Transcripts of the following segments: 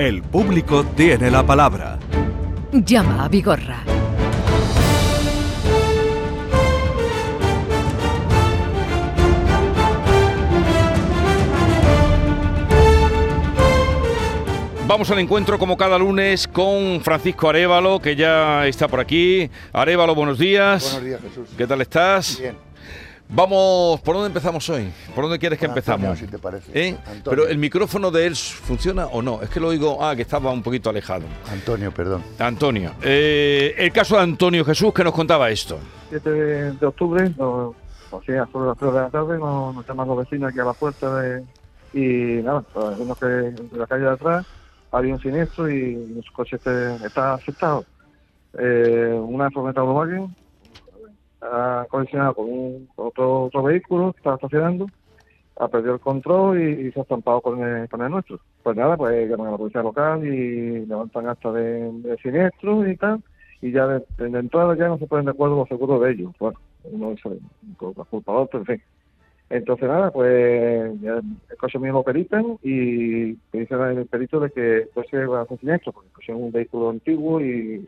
El público tiene la palabra. Llama a Vigorra. Vamos al encuentro como cada lunes con Francisco Arevalo, que ya está por aquí. Arevalo, buenos días. Buenos días, Jesús. ¿Qué tal estás? Bien. Vamos, ¿por dónde empezamos hoy? ¿Por dónde quieres que Antonio, empezamos? si te parece. ¿Eh? Pero el micrófono de él funciona o no? Es que lo oigo, ah, que estaba un poquito alejado. Antonio, perdón. Antonio, eh, el caso de Antonio Jesús que nos contaba esto. 7 de, de octubre, o sea, sobre las 3 de la tarde, nos, nos llaman los vecinos aquí a la puerta de, y nada, pues, vimos que en la calle de atrás había un siniestro y nuestro coche este- está afectado. Eh, una furgoneta Volkswagen ha colisionado con, un, otro, otro vehículo que estaba estacionando, ha perdido el control y, se ha estampado con el, con el nuestro. Pues nada, pues llaman a la policía local y levantan acta de, de siniestro y tal y ya de, de ya no se ponen de acuerdo los seguros de ellos. Bueno, uno es el la culpa del otro, en fin. Entonces nada, pues ya lo peritan y me dicen el perito de que el coche va a hacer siniestro, porque es un vehículo antiguo y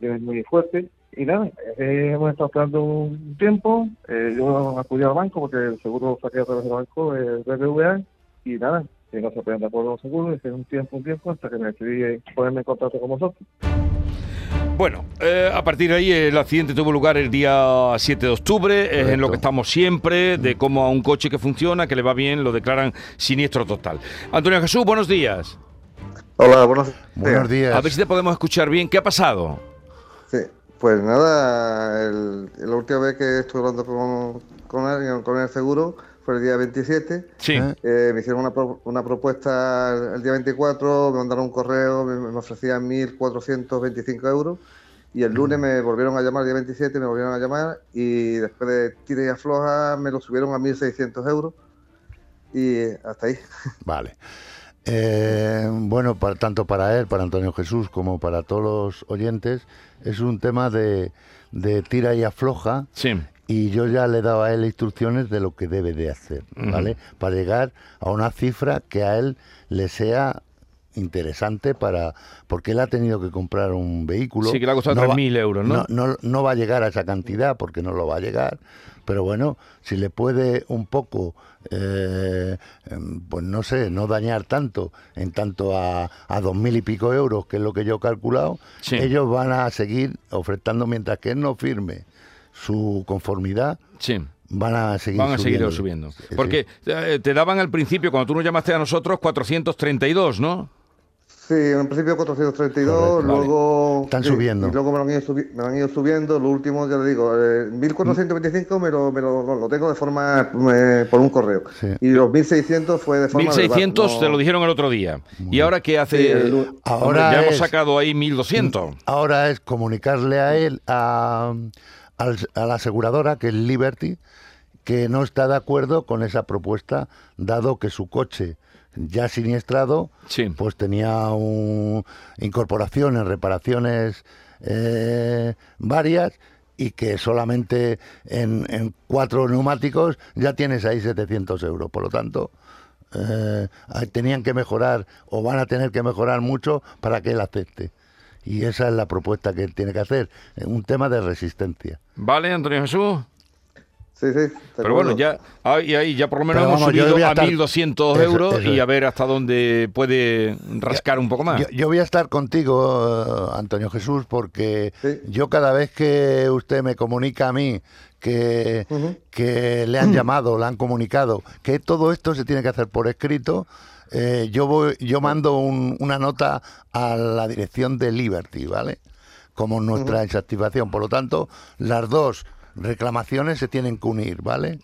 tiene muy fuerte. Y nada, eh, hemos estado esperando un tiempo, eh, yo acudí al banco porque el seguro saqué a través del banco, el BBVA, y nada, que no se acuerdo los seguros, y un tiempo, un tiempo, hasta que me decidí ponerme en contacto con vosotros. Bueno, eh, a partir de ahí el accidente tuvo lugar el día 7 de octubre, es en lo que estamos siempre, de cómo a un coche que funciona, que le va bien, lo declaran siniestro total. Antonio Jesús, buenos días. Hola, buenos días. Buenos días. A ver si te podemos escuchar bien. ¿Qué ha pasado? Sí, pues nada, el- la última vez que estuve hablando con, con alguien, con el seguro, fue el día 27. Sí. ¿Eh? Me hicieron una, pro- una propuesta el día 24, me mandaron un correo, me, me ofrecían 1.425 euros. Y el lunes me volvieron a llamar, el día 27 me volvieron a llamar y después de tira y afloja me lo subieron a 1.600 euros. Y hasta ahí. Vale. Eh, bueno, para, tanto para él, para Antonio Jesús, como para todos los oyentes, es un tema de, de tira y afloja. Sí. Y yo ya le he dado a él instrucciones de lo que debe de hacer, ¿vale? Para llegar a una cifra que a él le sea interesante para porque él ha tenido que comprar un vehículo Sí, que le ha costado va- 3.000 euros, ¿no? no no va a llegar a esa cantidad porque no lo va a llegar pero bueno si le puede un poco eh, em, pues no sé no dañar tanto en tanto a, a dos mil y pico euros que es lo que yo he calculado Sí. ellos van a seguir ofertando mientras que él no firme su conformidad Sí. van a seguir Van a subiendo. Sí. Porque eh, te daban al principio, cuando tú nos llamaste a nosotros, 432, ¿no? Sí, en principio 432, Correcto, vale. luego... Están sí, subiendo. Y luego me lo han ido, subi- me lo han ido subiendo, lo último, ya le digo, eh, 1425 me lo, me lo, lo tengo de forma, eh, por un correo. Sí. Y los 1600 fue de forma... 1600 verbal, te no- lo dijeron el otro día. ¿Y ahora qué hace? Sí, el lu- Hombre, Ahora ya hemos sacado ahí 1200. Ahora es comunicarle a él, a, al- a la aseguradora, que es Liberty, que no está de acuerdo con esa propuesta, dado que su coche ya siniestrado, Sí. pues tenía un, incorporaciones, reparaciones eh, varias y que solamente en, en cuatro neumáticos ya tienes ahí 700 euros. Por lo tanto, eh, tenían que mejorar o van a tener que mejorar mucho para que él acepte. Y esa es la propuesta que él tiene que hacer, un tema de resistencia. ¿Vale, Antonio Jesús? Sí, sí. Pero bueno, ya ahí, ahí ya por lo menos Pero hemos vamos, subido a a, estar- 1200 Eso- euros eso y a ver hasta dónde puede rascar un poco más. Yo, yo voy a estar contigo, eh, Antonio Jesús, porque Sí. yo cada vez que usted me comunica a mí que, que le han llamado, le han comunicado, que todo esto se tiene que hacer por escrito, eh, yo voy, yo mando un- una nota a la dirección de Liberty, ¿vale? Como nuestra desactivación. Por lo tanto, las dos reclamaciones se tienen que unir, ¿vale?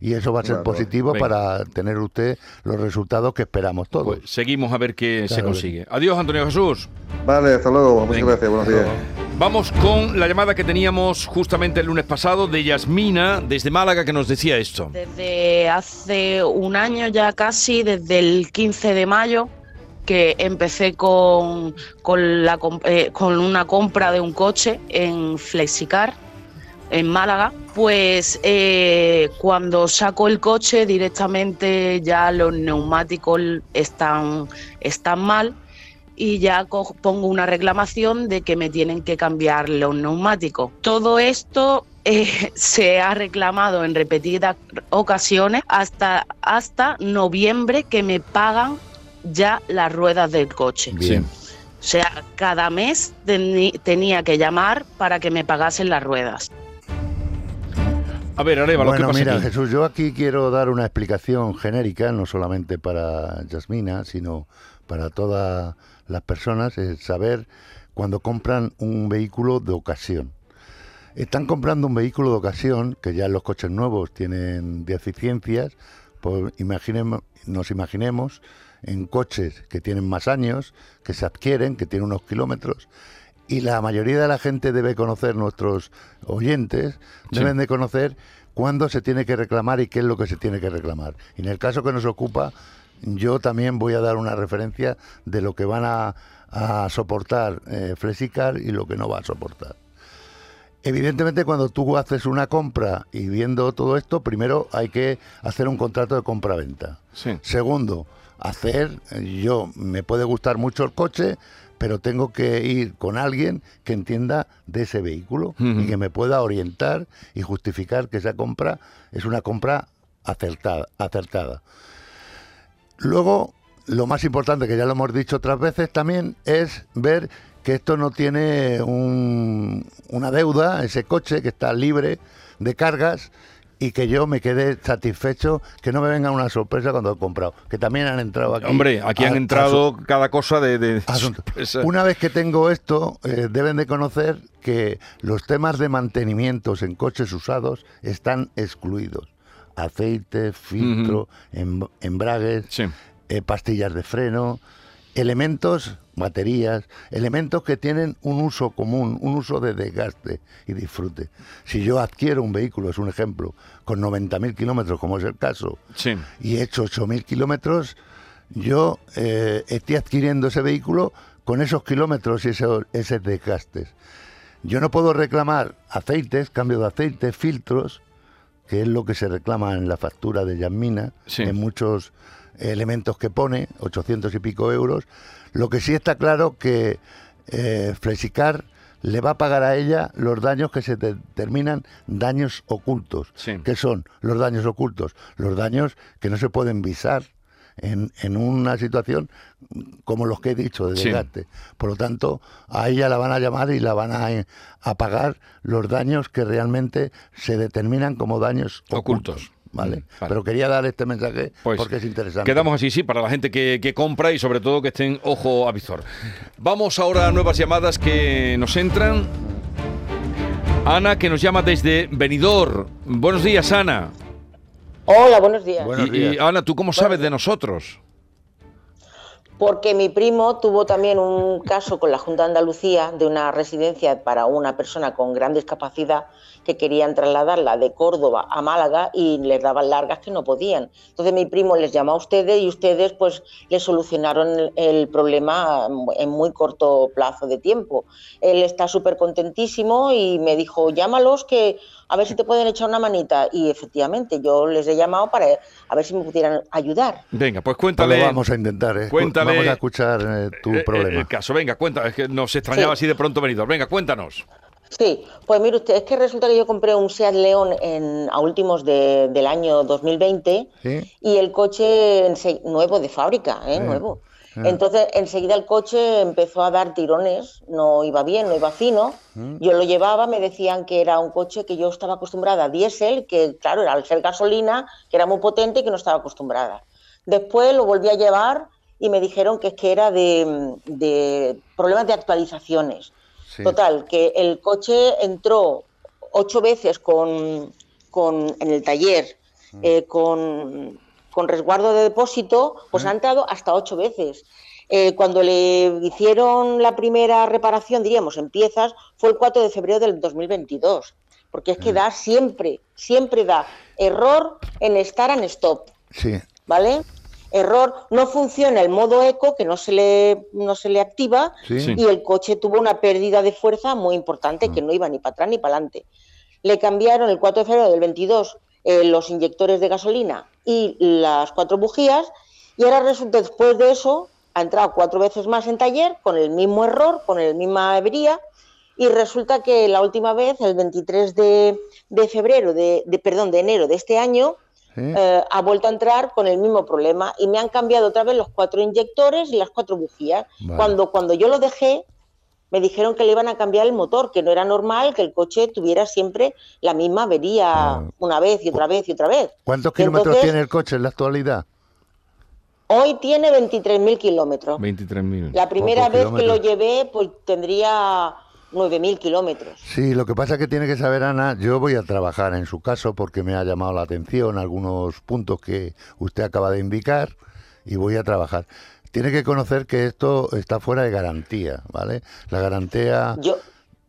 Y eso va a ser positivo venga. para tener usted los resultados que esperamos todos. Pues seguimos a ver qué se consigue. Adiós, Antonio Jesús. Vale, hasta luego. Muchas gracias. Buenos días. Vamos con la llamada que teníamos justamente el lunes pasado de Yasmina desde Málaga que nos decía esto. Desde hace un año ya casi, desde el 15 de mayo, que empecé con, eh, con una compra de un coche en Flexicar, en Málaga, pues eh, cuando saco el coche directamente ya los neumáticos están, están mal y ya pongo una reclamación de que me tienen que cambiar los neumáticos. Todo esto eh, se ha reclamado en repetidas ocasiones hasta, hasta noviembre que me pagan ya las ruedas del coche. Bien. O sea, cada mes tenía que llamar para que me pagasen las ruedas. A ver, Arevalo, ¿qué Bueno, pasa mira, aquí? Jesús, yo aquí quiero dar una explicación genérica, no solamente para Yasmina, sino para todas las personas, es saber cuando compran un vehículo de ocasión. Están comprando un vehículo de ocasión, que ya los coches nuevos tienen deficiencias, pues imaginemos, nos imaginemos en coches que tienen más años, que se adquieren, que tienen unos kilómetros, y la mayoría de la gente debe conocer, nuestros oyentes, Sí. deben de conocer cuándo se tiene que reclamar y qué es lo que se tiene que reclamar. Y en el caso que nos ocupa, yo también voy a dar una referencia de lo que van a, a soportar eh, Flexicar y lo que no va a soportar. Evidentemente, cuando tú haces una compra y viendo todo esto, primero hay que hacer un contrato de compra-venta. Sí. Segundo, hacer, yo me puede gustar mucho el coche, pero tengo que ir con alguien que entienda de ese vehículo y que me pueda orientar y justificar que esa compra es una compra acertada. acertada. Luego, lo más importante, que ya lo hemos dicho otras veces también, es ver que esto no tiene un- una deuda, ese coche que está libre de cargas y que yo me quede satisfecho, que no me venga una sorpresa cuando he comprado, que también han entrado aquí. Hombre, aquí han a entrado cada cosa de... de sorpresa. Una vez que tengo esto, eh, deben de conocer que los temas de mantenimientos en coches usados están excluidos. Aceite, filtro, em- embragues, Sí. eh, pastillas de freno, elementos, baterías, elementos que tienen un uso común, un uso de desgaste y disfrute. Si yo adquiero un vehículo, es un ejemplo, con 90.000 kilómetros, como es el caso, Sí. y he hecho 8.000 kilómetros, yo eh, estoy adquiriendo ese vehículo con esos kilómetros y eso- esos desgastes. Yo no puedo reclamar aceites, cambio de aceite, filtros, que es lo que se reclama en la factura de Yasmina, Sí. en muchos elementos que pone, 800 y pico euros. Lo que sí está claro que eh, Flexicar le va a pagar a ella los daños que se determinan daños ocultos. Sí. ¿Qué son los daños ocultos? Los daños que no se pueden visar en, en una situación como los que he dicho de Sí. desgaste. Por lo tanto, a ella la van a llamar y la van a, a pagar los daños que realmente se determinan como daños Ocultos. ocultos. ¿vale? Mm, vale. Pero quería dar este mensaje Pues porque es interesante. Quedamos así, sí, para la gente que, que compra y sobre todo que estén ojo a visor. Vamos ahora a nuevas llamadas que nos entran. Ana, que nos llama desde Benidorm. Buenos días, Ana. Hola, buenos días. Buenos y, días. y, Ana, ¿tú cómo sabes de nosotros? Porque mi primo tuvo también un caso con la Junta de Andalucía de una residencia para una persona con gran discapacidad que querían trasladarla de Córdoba a Málaga y les daban largas que no podían. Entonces mi primo les llamó a ustedes y ustedes pues les solucionaron el, el problema en muy corto plazo de tiempo. Él está súper contentísimo y me dijo, llámalos que a ver si te pueden echar una manita. Y efectivamente yo les he llamado para a ver si me pudieran ayudar. Venga, pues Pues cuéntale. lo vamos a intentar. eh. cuéntale- Vamos a escuchar eh, tu eh, eh, problema. el caso, venga, cuenta. Es que nos extrañaba Sí. así de pronto Benidorm. Venga, cuéntanos. Sí, pues mire usted, es que resulta que yo compré un Seat León en, a últimos de- del año 2020 ¿Sí? y el coche ense- nuevo de fábrica, ¿eh? Sí. nuevo. Entonces enseguida el coche empezó a dar tirones, no iba bien, no iba fino. Yo lo llevaba, me decían que era un coche que yo estaba acostumbrada a diésel, que claro, era al ser gasolina, que era muy potente y que no estaba acostumbrada. Después lo volví a llevar y me dijeron que es que era de, de problemas de actualizaciones. Sí. Total, que el coche entró ocho veces con, con- en el taller eh, con, con resguardo de depósito, pues ha entrado hasta ocho veces. Eh, cuando le hicieron la primera reparación, diríamos, en piezas, fue el 4 de febrero del 2022. Porque es que da siempre, siempre da error en estar en stop. Sí. ¿vale? Error, no funciona el modo eco, que no se le, no se le activa, Sí. Y el coche tuvo una pérdida de fuerza muy importante, que no iba ni para atrás ni para adelante. Le cambiaron el 4 de febrero del 22 eh, los inyectores de gasolina y las cuatro bujías, y ahora resulta, después de eso, ha entrado cuatro veces más en taller con el mismo error, con la misma avería y resulta que la última vez, el 23 de, de febrero, de, de- perdón, de enero de este año, ¿Sí? eh, ha vuelto a entrar con el mismo problema y me han cambiado otra vez los cuatro inyectores y las cuatro bujías. Vale. Cuando, cuando yo lo dejé, me dijeron que le iban a cambiar el motor, que no era normal que el coche tuviera siempre la misma avería Ah. una vez y otra vez y otra vez. ¿Cuántos kilómetros entonces, tiene el coche en la actualidad? Hoy tiene 23.000 kilómetros. 23.000. La primera Pocos vez que lo llevé, pues tendría 9.000 kilómetros. Sí, lo que pasa es que tiene que saber, Ana, yo voy a trabajar en su caso porque me ha llamado la atención algunos puntos que usted acaba de indicar y voy a trabajar. Tiene que conocer que esto está fuera de garantía, ¿vale? La garantía... Yo,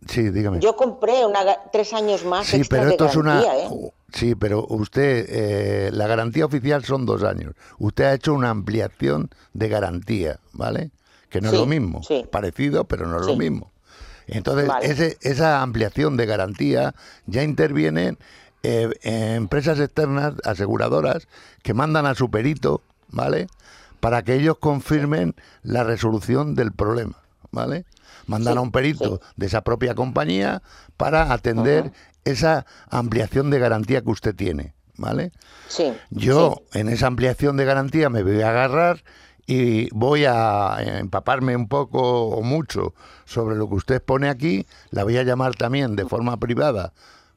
Sí, dígame. yo compré una, tres años más Sí, extras pero de esto es una... ¿eh? Sí, pero usted, eh, la garantía oficial son dos años. Usted ha hecho una ampliación de garantía, ¿vale? Que no es lo mismo. sí. Parecido, pero no es lo mismo. Entonces, Vale. ese- esa ampliación de garantía ya intervienen eh, empresas externas, aseguradoras, que mandan a su perito, ¿vale? Para que ellos confirmen la resolución del problema, ¿vale? Mandan Sí, a un perito sí. de esa propia compañía para atender esa ampliación de garantía que usted tiene, ¿vale? Sí. Yo sí. en esa ampliación de garantía me voy a agarrar y voy a empaparme un poco o mucho sobre lo que usted pone aquí. La voy a llamar también de forma privada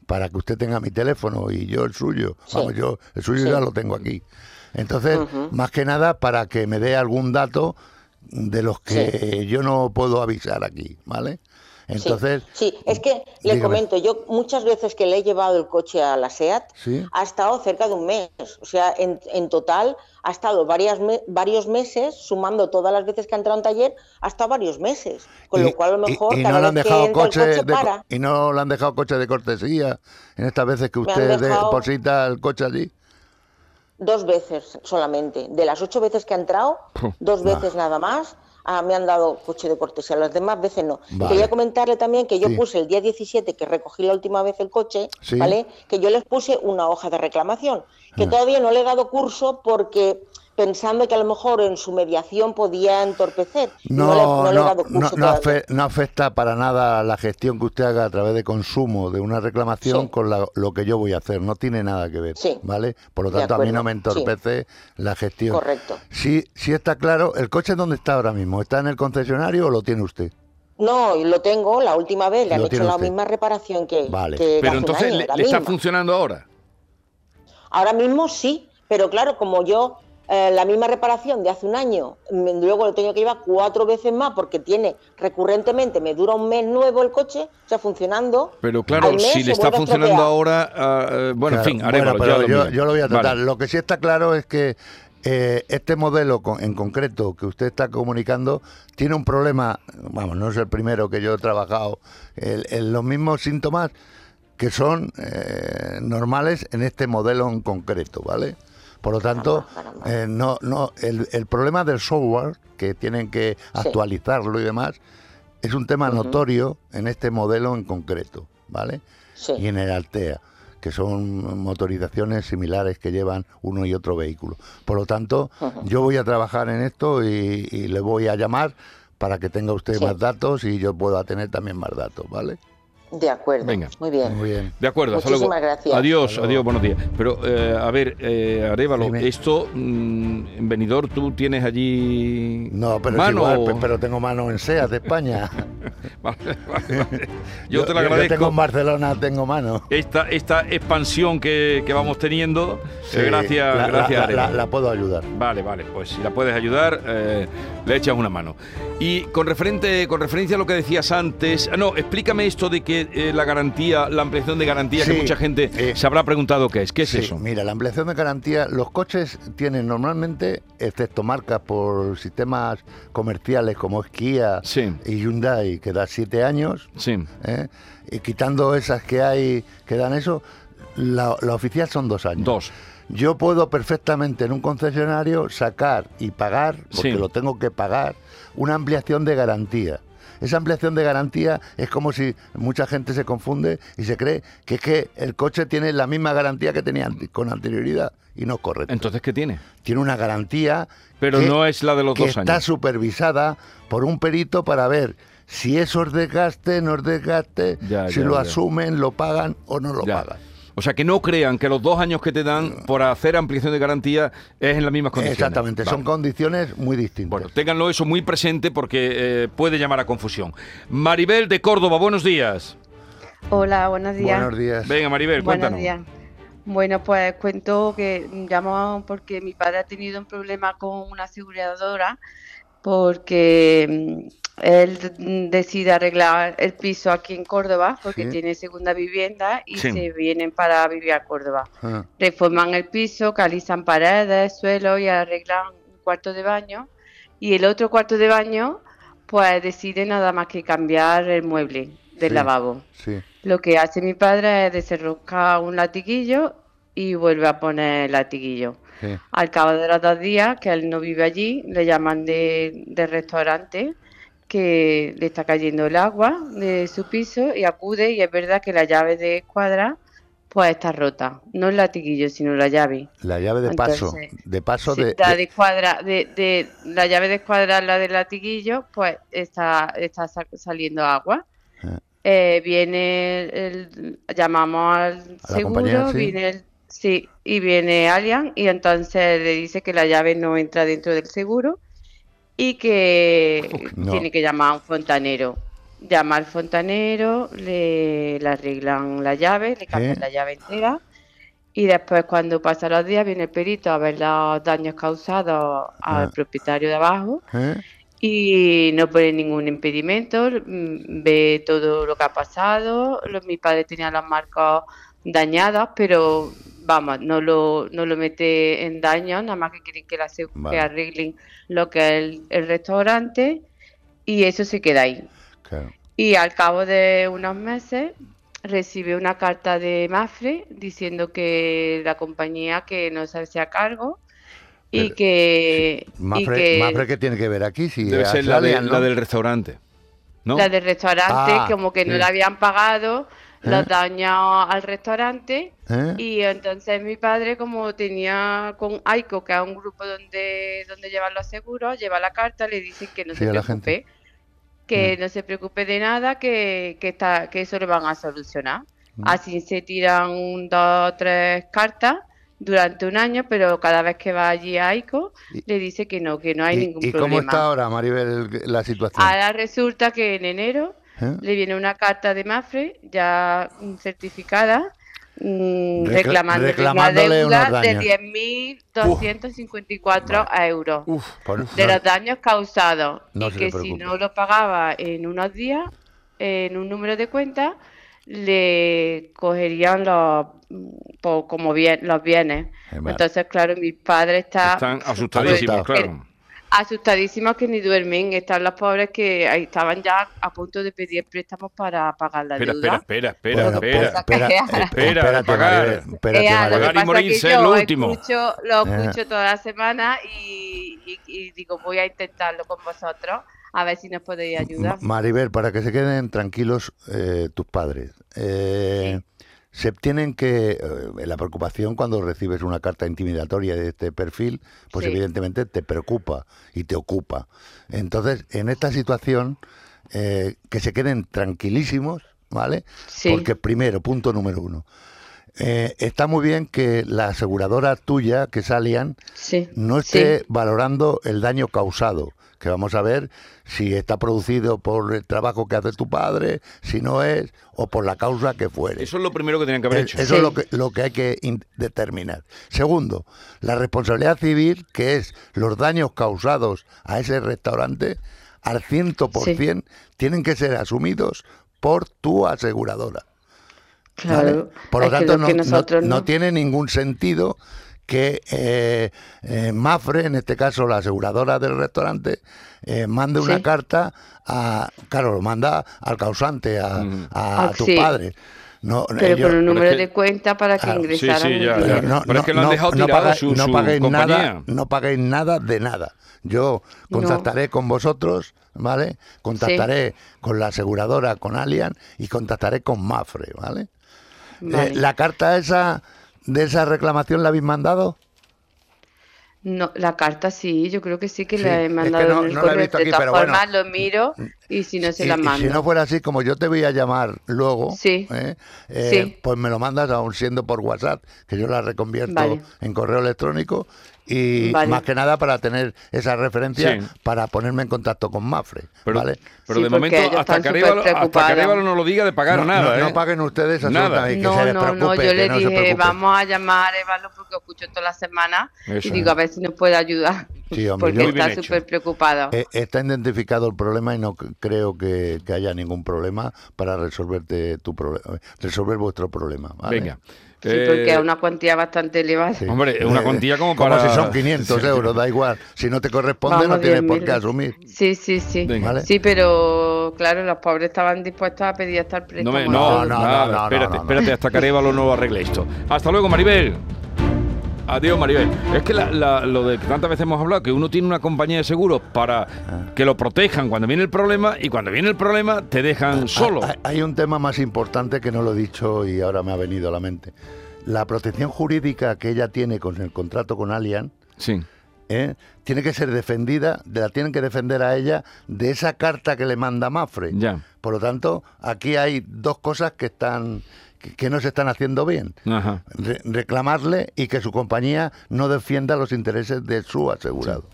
para que usted tenga mi teléfono y yo el suyo. Sí. Vamos, yo el suyo Sí. ya lo tengo aquí. Entonces, más que nada para que me dé algún dato de los que yo no puedo avisar aquí, ¿vale? Sí, Entonces, sí, es que le dígame. comento, yo muchas veces que le he llevado el coche a la SEAT, Sí. ha estado cerca de un mes. O sea, en, en total ha estado varias me- varios meses, sumando todas las veces que ha entrado en taller, ha estado varios meses. Con y- lo cual, a lo y- mejor, y cada no le han dejado coche coche, de para. y no le han dejado coche de cortesía en estas veces que usted dejado- deposita el coche allí. Dos veces solamente. De las ocho veces que ha entrado, dos veces nada más. Ah, me han dado coche de cortesía, las demás veces no. Vale. Quería comentarle también que yo Sí. puse el día 17, que recogí la última vez el coche, Sí. ¿vale? Que yo les puse una hoja de reclamación, que Ah. todavía no le he dado curso porque pensando que a lo mejor en su mediación podía entorpecer. No, le, no, no le he dado no, curso no todavía. afe- no afecta para nada la gestión que usted haga a través de consumo de una reclamación Sí. con la- lo que yo voy a hacer. No tiene nada que ver, Sí. ¿vale? Por lo tanto, a mí no me entorpece la gestión. Correcto. Sí, sí está claro. ¿El coche dónde está ahora mismo? ¿Está en el concesionario o lo tiene usted? No, lo tengo, la última vez le han hecho la misma reparación que, Vale. que Pero hace un entonces, año, ¿le, la le está funcionando ahora? Ahora mismo sí, pero claro, como yo eh, la misma reparación de hace un año, me- luego lo tengo que llevar cuatro veces más porque tiene recurrentemente, me dura un mes nuevo el coche, o sea, funcionando. Pero claro, mes si le está funcionando ahora, ah, eh, bueno, Claro, en fin, haremos. bueno, pero yo, yo lo voy a tratar. Lo que sí está claro es que eh, este modelo con- en concreto que usted está comunicando tiene un problema, vamos, no es el primero que yo he trabajado, el- el- los mismos síntomas que son eh, normales en este modelo en concreto, ¿vale? Por lo tanto, Caramba, caramba. eh, no, no, el, el problema del software, que tienen que actualizarlo y demás, es un tema notorio en este modelo en concreto, ¿vale? Sí. y en el Altea, que son motorizaciones similares que llevan uno y otro vehículo. Por lo tanto, yo voy a trabajar en esto y, y le voy a llamar para que tenga usted Sí. más datos y yo pueda tener también más datos, ¿vale? De acuerdo. Venga. Muy bien. Muy bien. De acuerdo, hasta luego. Muchísimas gracias. Adiós, Hasta luego. adiós, buenos días. Pero, eh, a ver, eh, Arevalo, Dime. esto, mm, en Benidorm, ¿tú tienes allí No, pero mano? es igual, pero tengo mano en SEAT de España. Vale, vale, vale. Yo, te lo Yo agradezco. tengo en Barcelona, tengo mano. Esta, esta expansión que, que vamos teniendo, eh, gracias, la, gracias la- la- la puedo ayudar. Vale, vale, pues si la puedes ayudar, eh, le echas una mano. Y con referente, con referencia a lo que decías antes, ah, no, explícame esto de que eh, la garantía, la ampliación de garantía, que mucha gente eh, se habrá preguntado qué es. ¿Qué es Sí, eso? Mira, la ampliación de garantía, los coches tienen normalmente, excepto marcas por sistemas comerciales como es Kia Sí. y Hyundai, que da siete años. ¿eh? y quitando esas que hay que dan eso, la, la oficial son dos años. Dos. Yo puedo perfectamente en un concesionario sacar y pagar, porque Sí. lo tengo que pagar, una ampliación de garantía. Esa ampliación de garantía es como si mucha gente se confunde y se cree que es que el coche tiene la misma garantía que tenía con anterioridad y no es correcto. Entonces, ¿qué tiene? tiene una garantía Pero que- no es la de los que dos está años. supervisada por un perito para ver si eso es desgaste, no es desgaste, Ya, si ya, lo ya. asumen, lo pagan o no lo pagan. O sea, que no crean que los dos años que te dan por hacer ampliación de garantía es en las mismas condiciones. Exactamente, son condiciones muy distintas. Bueno, ténganlo eso muy presente porque eh, puede llamar a confusión. Maribel de Córdoba, buenos días. Hola, buenos días. Buenos días. Venga, Maribel, Buenos cuéntanos. días. Bueno, pues cuento que llamo porque mi padre ha tenido un problema con una aseguradora porque mm, él mm, decide arreglar el piso aquí en Córdoba porque Sí. tiene segunda vivienda y Sí. se vienen para vivir a Córdoba. Ah, Reforman el piso, calizan paredes, suelo y arreglan un cuarto de baño. Y el otro cuarto de baño, pues decide nada más que cambiar el mueble del Sí. lavabo. sí, Lo que hace mi padre es desenroscar un latiguillo y vuelve a poner el latiguillo. Al cabo de los dos días, que él no vive allí, le llaman de, de restaurante que le está cayendo el agua de su piso y acude y es verdad que la llave de escuadra pues está rota. No el latiguillo, sino la llave. La llave de paso, Entonces, de paso Sí, de, la de- de escuadra, de, de- la llave de escuadra, la del latiguillo, pues está, está sa- saliendo agua. Ah. Eh, viene el, llamamos al seguro, sí. viene el, sí, y viene Allianz y entonces le dice que la llave no entra dentro del seguro y que no. tiene que llamar a un fontanero. Llama al fontanero, le, le arreglan la llave, le cambian Sí. la llave entera y después cuando pasan los días viene el perito a ver los daños causados al Ah. propietario de abajo ¿eh? y no pone ningún impedimento, mm, ve todo lo que ha pasado, mi padre tenía las marcas dañadas, pero vamos, no lo, no lo mete en daño, nada más que quieren que, la se- Vale. que arreglen lo que es el, el restaurante y eso se queda ahí. Claro. Y al cabo de unos meses recibe una carta de Mafre diciendo que la compañía que no se hace a cargo y Pero- que, y Mafre, que Mafre, ¿qué tiene que ver aquí? Si Debe ser la, de- Allianz, ¿no? la del restaurante. ¿No? la del restaurante Ah, como que no sí. le habían pagado los ¿Eh? daños al restaurante ¿Eh? y entonces mi padre como tenía con AICO que es un grupo donde donde llevan los seguros lleva la carta le dicen que no Sí, se a la preocupe gente. que no se preocupe de nada que, que está que eso lo van a solucionar Mm. así se tiran un, dos tres cartas durante un año pero cada vez que va allí a AICO Y- le dice que no que no hay ¿Y, ningún y problema cómo está ahora, Maribel, la situación? ahora resulta que en enero ¿Eh? le viene una carta de Mafre ya certificada mm, Recla- reclamando una reclamándole deuda unos de daños. 10.254 euros. Uf, Por- de no- los daños causados. No y que si no lo pagaba en unos días en un número de cuenta le cogerían los mm, como bien los bienes. Entonces claro mi padre está están asustadísimos, claro. Asustadísimos que ni duermen. Están los pobres que ahí estaban ya a punto de pedir préstamos para pagar la Espera, deuda. espera, espera, Bueno, espera, pues, espera. espera, Espera, espera, espérate, pagar. Espérate, Eh, ah, que Pagar y morirse es lo último. Escucho, lo escucho toda la semana y, y- y digo, voy a intentarlo con vosotros a ver si nos podéis ayudar. Ma- Maribel, para que se queden tranquilos eh, tus padres. eh, Se tienen que, eh, la preocupación cuando recibes una carta intimidatoria de este perfil, pues Sí. evidentemente te preocupa y te ocupa. Entonces, en esta situación, eh, que se queden tranquilísimos, ¿vale? Sí. Porque primero, punto número uno, eh, está muy bien que la aseguradora tuya, que es Sí. no esté valorando el daño causado, que vamos a ver si está producido por el trabajo que hace tu padre, si no es, o por la causa que fuere. Eso es lo primero que tenían que haber Eh, hecho. Eso Sí. es lo que, lo que hay que in- determinar. Segundo, la responsabilidad civil, que es los daños causados a ese restaurante, al 100% tienen que ser asumidos por tu aseguradora. ¿vale? Claro. Por lo Es que tanto, lo no, que no- nosotros no no- tiene ningún sentido que eh, eh, Mafre, en este caso la aseguradora del restaurante, eh, mande una Sí. carta a, claro, lo manda al causante, a, Mm. a Ah, tus sí. padres. No, Pero ellos- con un número es que- de cuenta para que Claro. Sí, ingresaran sí, el ya, ya. Pero es que lo han dejado tirado paga- su- no su paguéis compañía. nada, no paguéis nada de nada. Yo contactaré con vosotros, ¿vale? Contactaré con la aseguradora, con Allianz y contactaré con Mafre, ¿vale? Vale. Eh, ¿La carta esa de esa reclamación la habéis mandado? No, la carta sí, yo creo que sí que Sí, la he es que mandado no- en el no correo. de todas bueno. formas, lo miro y si no se Y- la y mando. si no fuera así, como yo te voy a llamar luego, Sí. ¿eh? Eh, Sí. pues me lo mandas aún siendo por WhatsApp, que yo la reconvierto Vale. en correo electrónico y Vale. más que nada para tener esa referencia Sí. para ponerme en contacto con Mafre, Pero, ¿vale? pero Sí, de momento, hasta que, súper Arévalo, hasta que. Arévalo no lo diga de pagar no, nada. no, no ¿eh? paguen ustedes Nada. que No, se les no, preocupe, no, yo le no dije, vamos a llamar a Evalo porque lo escucho toda la semana Eso. y digo, a ver si nos puede ayudar. Sí, hombre, porque está súper preocupado. Eh, está identificado el problema y no creo que, que haya ningún problema para resolverte tu problema, resolver vuestro problema. ¿vale? Venga. Sí, Eh, porque es una cuantía bastante elevada. Sí. Hombre, es una Eh, cuantía como para- si son 500 euros, da igual. Si no te corresponde, Vamos, no tienes por 10.000. qué asumir. Sí, sí, sí. Vale. Sí, pero claro, los pobres estaban dispuestos a pedir hasta el No, préstamo. me- no, todo. no, no, no, espérate, no, no. espérate hasta que Arévalo no lo arregle esto. Hasta luego, Maribel. Adiós, Maribel. Es que la- la- lo de que tantas veces hemos hablado, que uno tiene una compañía de seguros para que lo protejan cuando viene el problema y cuando viene el problema te dejan solo. Hay, hay un tema más importante que no lo he dicho y ahora me ha venido a la mente. La protección jurídica que ella tiene con el contrato con Allianz Sí. ¿eh? tiene que ser defendida, de la tienen que defender a ella de esa carta que le manda Mafre. Ya. Por lo tanto, aquí hay dos cosas que están que, que no se están haciendo bien. Ajá. Re- reclamarle y que su compañía no defienda los intereses de su asegurado.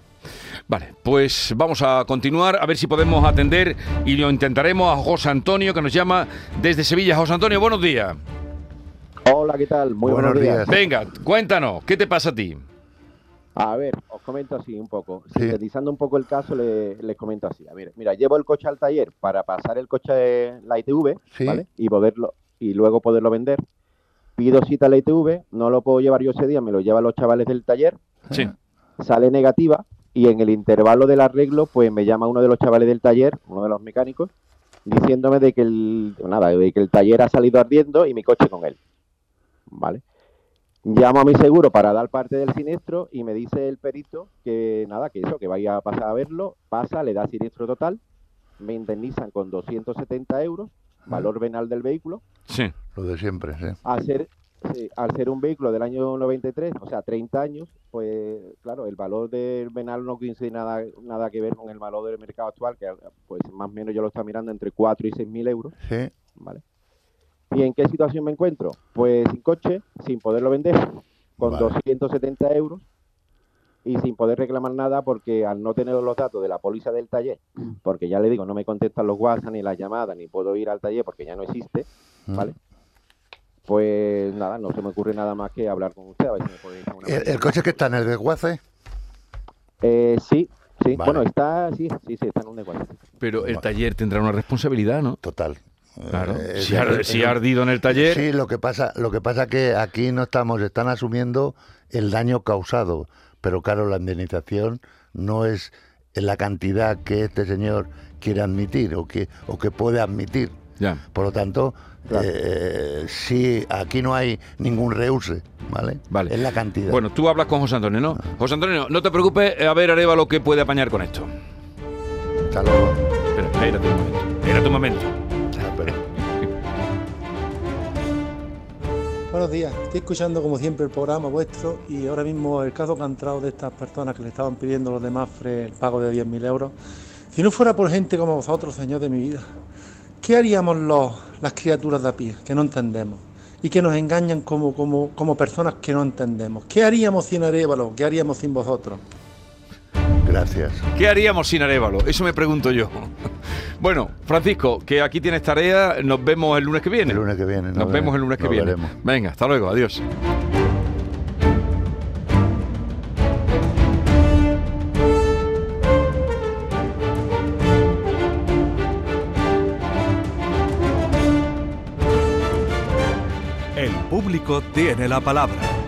Vale, pues vamos a continuar a ver si podemos atender y lo intentaremos a José Antonio que nos llama desde Sevilla. José Antonio, buenos días. Hola, ¿qué tal? Muy buenos, Buenos días. días. Venga, cuéntanos, ¿qué te pasa a ti? A ver, os comento así un poco. Sí. Sintetizando un poco el caso, le- les comento así. A ver, mira, llevo el coche al taller para pasar el coche de la ITV, Sí. ¿vale? Y poderlo y luego poderlo vender. Pido cita a la ITV, no lo puedo llevar yo ese día, me lo llevan los chavales del taller, Sí. sale negativa y en el intervalo del arreglo, pues me llama uno de los chavales del taller, uno de los mecánicos, diciéndome de que el nada, de que el taller ha salido ardiendo y mi coche con él. ¿Vale? Llamo a mi seguro para dar parte del siniestro y me dice el perito que nada, que eso, que vaya a pasar a verlo, pasa, le da siniestro total, me indemnizan con 270 euros, valor venal del vehículo, Sí. Lo de siempre, sí. al ser, sí, al ser un vehículo del año 93, o sea, 30 años, pues claro, el valor del venal no coincide nada, nada que ver con el valor del mercado actual, que pues más o menos yo lo estoy mirando entre 4 y 6 mil euros, Sí. ¿vale? ¿Y en qué situación me encuentro? Pues sin coche, sin poderlo vender, con Vale. 270 euros y sin poder reclamar nada porque al no tener los datos de la póliza del taller, porque ya le digo, no me contestan los WhatsApp ni las llamadas, ni puedo ir al taller porque ya no existe, Mm. ¿vale? Pues nada, no se me ocurre nada más que hablar con usted, a ver si me puede echar una ¿El, el coche que está en el desguace? Eh, sí, sí, Vale. bueno, está, sí, sí, sí, está en un descuento. Pero el taller tendrá una responsabilidad, ¿no? Total. Claro. Eh, si, ha, si ha ardido en el taller. Sí, lo que pasa, lo que pasa que aquí no estamos, están asumiendo el daño causado, pero claro, la indemnización no es en la cantidad que este señor quiere admitir o que o que puede admitir. Ya. Por lo tanto, Claro. eh, sí, aquí no hay ningún reuse, ¿vale? Vale. Es la cantidad. Bueno, tú hablas con José Antonio, ¿no? José Antonio, no te preocupes, a ver Areva lo que puede apañar con esto. Hasta luego. Espera, espérate un momento. Espérate un momento. Buenos días, estoy escuchando como siempre el programa vuestro y ahora mismo el caso que han entrado de estas personas que le estaban pidiendo los demás el pago de 10.000 euros. Si no fuera por gente como vosotros, Señor de mi vida, ¿qué haríamos los, las criaturas de a pie que no entendemos y que nos engañan como, como, como personas que no entendemos? ¿Qué haríamos sin Arevalo? ¿Qué haríamos sin vosotros? Gracias. ¿Qué haríamos sin Arevalo? Eso me pregunto yo. Bueno, Francisco, que aquí tienes tarea, nos vemos el lunes que viene. El lunes que viene. Nos vemos el lunes que nos viene. veremos. Venga, hasta luego, adiós. El público tiene la palabra.